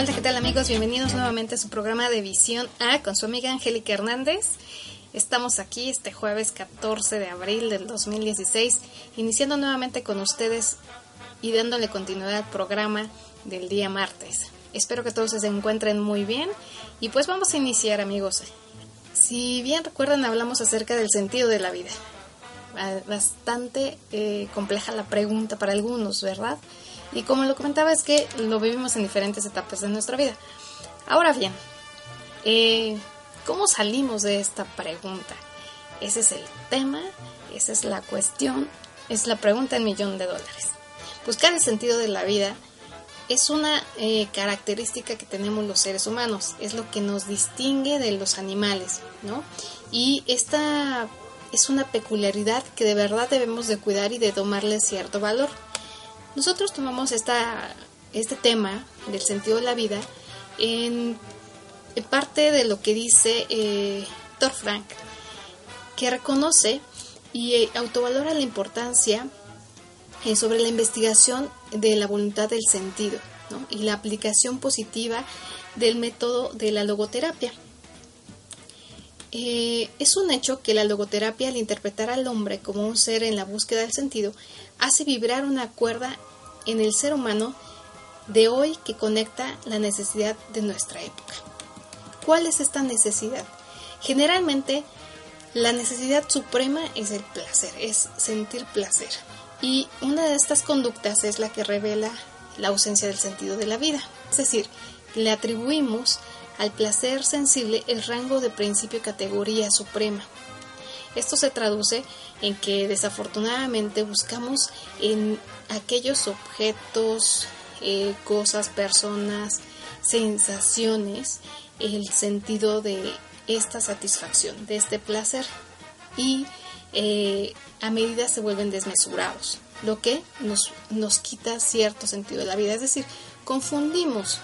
Hola, ¿qué tal amigos? Bienvenidos nuevamente a su programa de Visión A con su amiga Angélica Hernández. Estamos aquí este jueves 14 de abril del 2016, iniciando nuevamente con ustedes y dándole continuidad al programa del día martes. Espero que todos se encuentren muy bien y pues vamos a iniciar amigos. Si bien recuerdan hablamos acerca del sentido de la vida. Bastante eh, compleja la pregunta para algunos, ¿verdad? Y como lo comentaba es que lo vivimos en diferentes etapas de nuestra vida. Ahora bien, eh, ¿cómo salimos de esta pregunta? Ese es el tema, esa es la cuestión, es la pregunta en millón de dólares. Buscar el sentido de la vida es una eh, característica que tenemos los seres humanos, es lo que nos distingue de los animales, ¿no? Y esta es una peculiaridad que de verdad debemos de cuidar y de tomarle cierto valor. Nosotros tomamos esta, este tema del sentido de la vida en, parte de lo que dice eh, Thor Frank, que reconoce y eh, autovalora la importancia eh, sobre la investigación de la voluntad del sentido y la aplicación positiva del método de la logoterapia. Es un hecho que la logoterapia, al interpretar al hombre como un ser en la búsqueda del sentido, hace vibrar una cuerda en el ser humano de hoy que conecta la necesidad de nuestra época. ¿Cuál es esta necesidad? Generalmente la necesidad suprema es el placer, es sentir placer. Y una de estas conductas es la que revela la ausencia del sentido de la vida. Es decir, le atribuimos al placer sensible el rango de principio categoría suprema. Esto se traduce en que desafortunadamente buscamos en aquellos objetos, eh, cosas, personas, sensaciones, el sentido de esta satisfacción, de este placer. Y eh, a medida se vuelven desmesurados, lo que nos, nos quita cierto sentido de la vida. Es decir, confundimos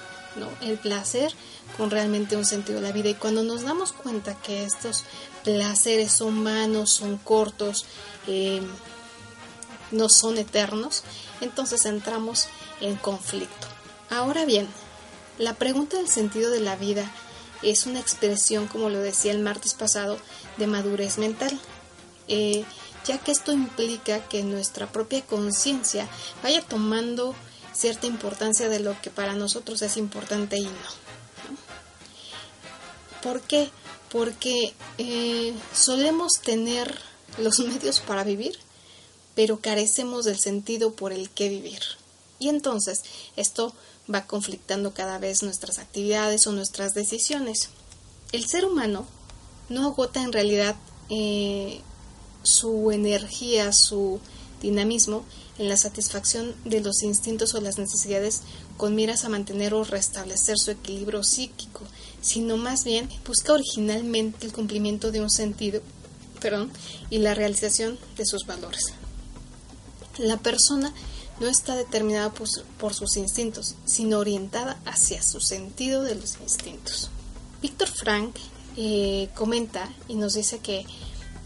el placer con realmente un sentido de la vida. Y cuando nos damos cuenta que estos placeres son vanos, son cortos, eh, no son eternos, entonces entramos en conflicto. Ahora bien, la pregunta del sentido de la vida es una expresión, como lo decía el martes pasado, de madurez mental, eh, ya que esto implica que nuestra propia conciencia vaya tomando cierta importancia de lo que para nosotros es importante y no. ¿Por qué? Porque eh, solemos tener los medios para vivir, pero carecemos del sentido por el que vivir. Y entonces esto va conflictando cada vez nuestras actividades o nuestras decisiones. El ser humano no agota en realidad eh, su energía, su dinamismo en la satisfacción de los instintos o las necesidades con miras a mantener o restablecer su equilibrio psíquico, sino más bien busca originalmente el cumplimiento de un sentido perdón, y la realización de sus valores. La persona no está determinada por, sus instintos, sino orientada hacia su sentido de los instintos. Víctor Frank eh, comenta y nos dice que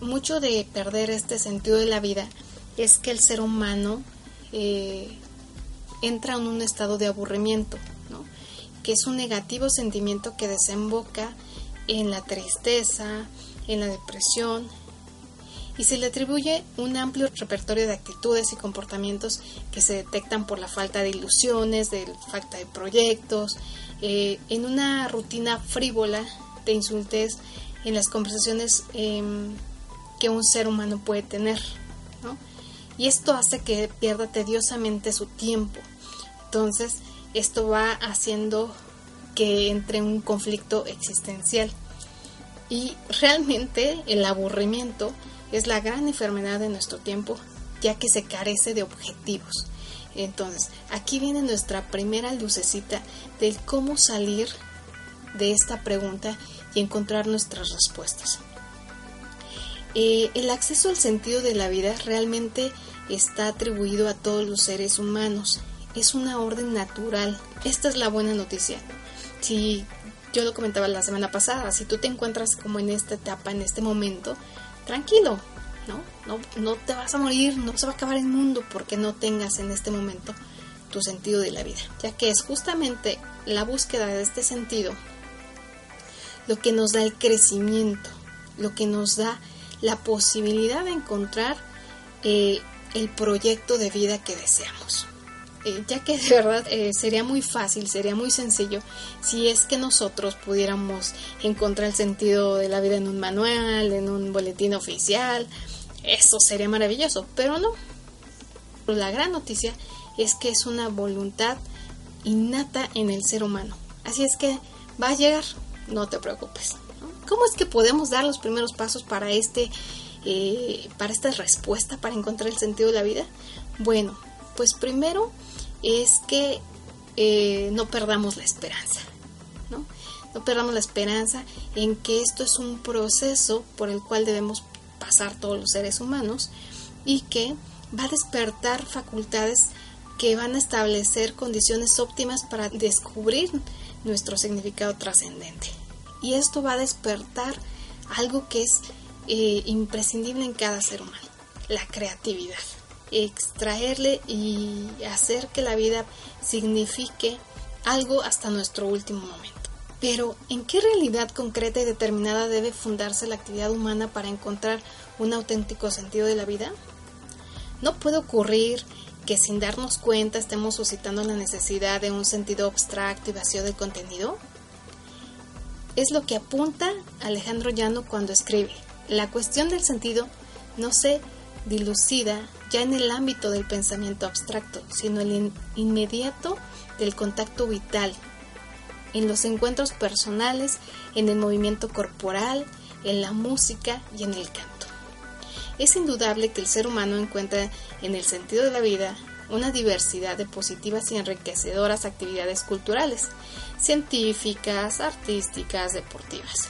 mucho de perder este sentido de la vida es que el ser humano eh, entra en un estado de aburrimiento, que es un negativo sentimiento que desemboca en la tristeza, en la depresión, y se le atribuye un amplio repertorio de actitudes y comportamientos que se detectan por la falta de ilusiones, de falta de proyectos, eh, en una rutina frívola de insultes en las conversaciones em, que un ser humano puede tener. Y esto hace que pierda tediosamente su tiempo. Entonces, esto va haciendo que entre en un conflicto existencial. Y realmente el aburrimiento es la gran enfermedad de nuestro tiempo, ya que se carece de objetivos. Entonces, aquí viene nuestra primera lucecita de cómo salir de esta pregunta y encontrar nuestras respuestas. Eh, el acceso al sentido de la vida realmente está atribuido a todos los seres humanos. Es una orden natural. Esta es la buena noticia. Si yo lo comentaba la semana pasada, si tú te encuentras como en esta etapa, en este momento, tranquilo, ¿no? No, no te vas a morir, no se va a acabar el mundo porque no tengas en este momento tu sentido de la vida, ya que es justamente la búsqueda de este sentido lo que nos da el crecimiento, lo que nos da la posibilidad de encontrar eh, el proyecto de vida que deseamos. Eh, ya que de verdad eh, sería muy fácil, sería muy sencillo si es que nosotros pudiéramos encontrar el sentido de la vida en un manual, en un boletín oficial, eso sería maravilloso, pero no. La gran noticia es que es una voluntad innata en el ser humano. Así es que va a llegar, no te preocupes. ¿Cómo es que podemos dar los primeros pasos para este, eh, para esta respuesta, para encontrar el sentido de la vida? Bueno, pues primero es que eh, no perdamos la esperanza, ¿no? No perdamos la esperanza en que esto es un proceso por el cual debemos pasar todos los seres humanos y que va a despertar facultades que van a establecer condiciones óptimas para descubrir nuestro significado trascendente. Y esto va a despertar algo que es eh, imprescindible en cada ser humano, la creatividad. Extraerle y hacer que la vida signifique algo hasta nuestro último momento. Pero, ¿en qué realidad concreta y determinada debe fundarse la actividad humana para encontrar un auténtico sentido de la vida? ¿No puede ocurrir que sin darnos cuenta estemos suscitando la necesidad de un sentido abstracto y vacío de contenido? Es lo que apunta Alejandro Llano cuando escribe. La cuestión del sentido no se dilucida ya en el ámbito del pensamiento abstracto, sino el inmediato del contacto vital en los encuentros personales, en el movimiento corporal, en la música y en el canto. Es indudable que el ser humano encuentra en el sentido de la vida una diversidad de positivas y enriquecedoras actividades culturales, científicas, artísticas, deportivas.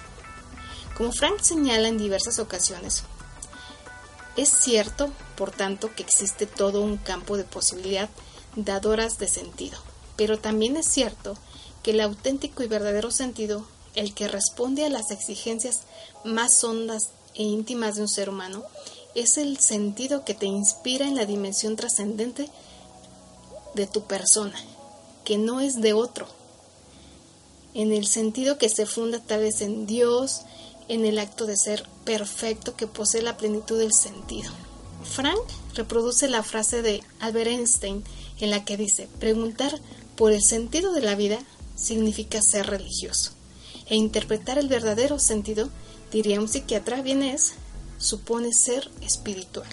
Como Frank señala en diversas ocasiones, es cierto, por tanto, que existe todo un campo de posibilidad dadoras de sentido, pero también es cierto que el auténtico y verdadero sentido, el que responde a las exigencias más hondas e íntimas de un ser humano, es el sentido que te inspira en la dimensión trascendente de tu persona, que no es de otro, en el sentido que se funda tal vez en Dios, en el acto de ser perfecto que posee la plenitud del sentido. Frank reproduce la frase de Albert Einstein en la que dice, preguntar por el sentido de la vida significa ser religioso. E interpretar el verdadero sentido, diría un psiquiatra vienes, supone ser espiritual.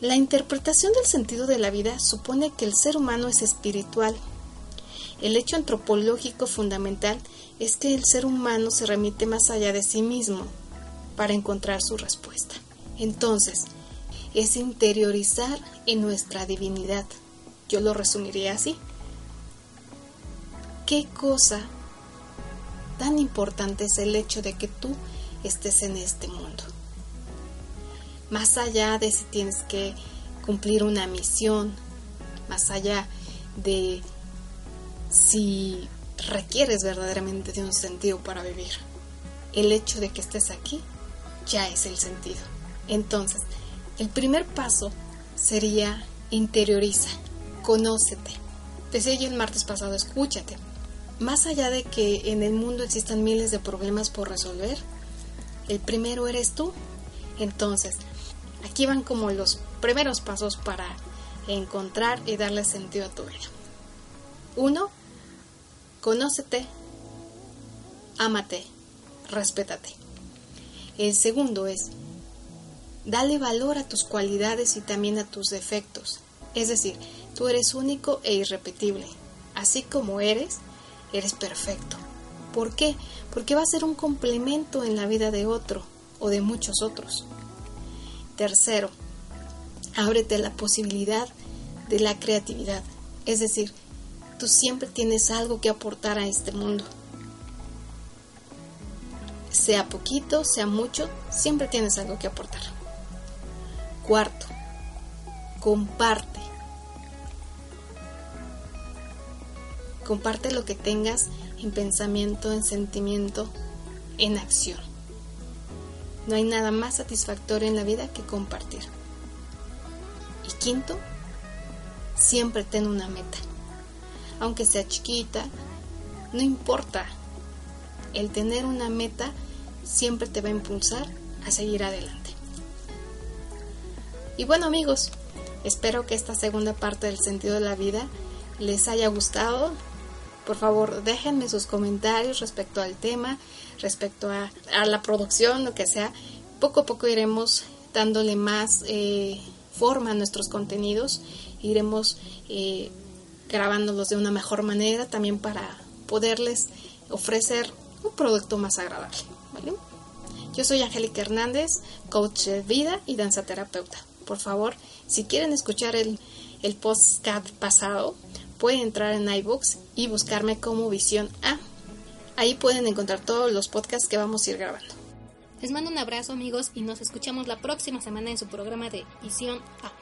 La interpretación del sentido de la vida supone que el ser humano es espiritual. El hecho antropológico fundamental es que el ser humano se remite más allá de sí mismo para encontrar su respuesta. Entonces, es interiorizar en nuestra divinidad. Yo lo resumiría así qué cosa tan importante es el hecho de que tú estés en este mundo. Más allá de si tienes que cumplir una misión, más allá de si requieres verdaderamente de un sentido para vivir. El hecho de que estés aquí ya es el sentido. Entonces, el primer paso sería interioriza, conócete. Decía yo el martes pasado, escúchate, más allá de que en el mundo existan miles de problemas por resolver, el primero eres tú. Entonces, aquí van como los primeros pasos para encontrar y darle sentido a tu vida. Uno, conócete, ámate, respétate. El segundo es, dale valor a tus cualidades y también a tus defectos. Es decir, tú eres único e irrepetible. Así como eres, eres perfecto. ¿Por qué? Porque va a ser un complemento en la vida de otro o de muchos otros. Tercero, ábrete la posibilidad de la creatividad. Es decir, tú siempre tienes algo que aportar a este mundo. Sea poquito, sea mucho, siempre tienes algo que aportar. Cuarto, comparte. Comparte lo que tengas en pensamiento, en sentimiento, en acción. No hay nada más satisfactorio en la vida que compartir. Y quinto, siempre ten una meta. Aunque sea chiquita, No importa, el tener una meta siempre te va a impulsar a seguir adelante. Y bueno amigos, espero que esta segunda parte del sentido de la vida les haya gustado. Por favor, déjenme sus comentarios respecto al tema, respecto a, la producción, lo que sea. Poco a poco iremos dándole más eh, forma a nuestros contenidos, iremos eh, grabándolos de una mejor manera también para poderles ofrecer un producto más agradable. Yo soy Angélica Hernández, coach de vida y danza terapeuta. Por favor, si quieren escuchar el, el podcast pasado, pueden entrar en iBooks y buscarme como Visión A. Ahí pueden encontrar todos los podcasts que vamos a ir grabando. Les mando un abrazo amigos y nos escuchamos la próxima semana en su programa de Visión A.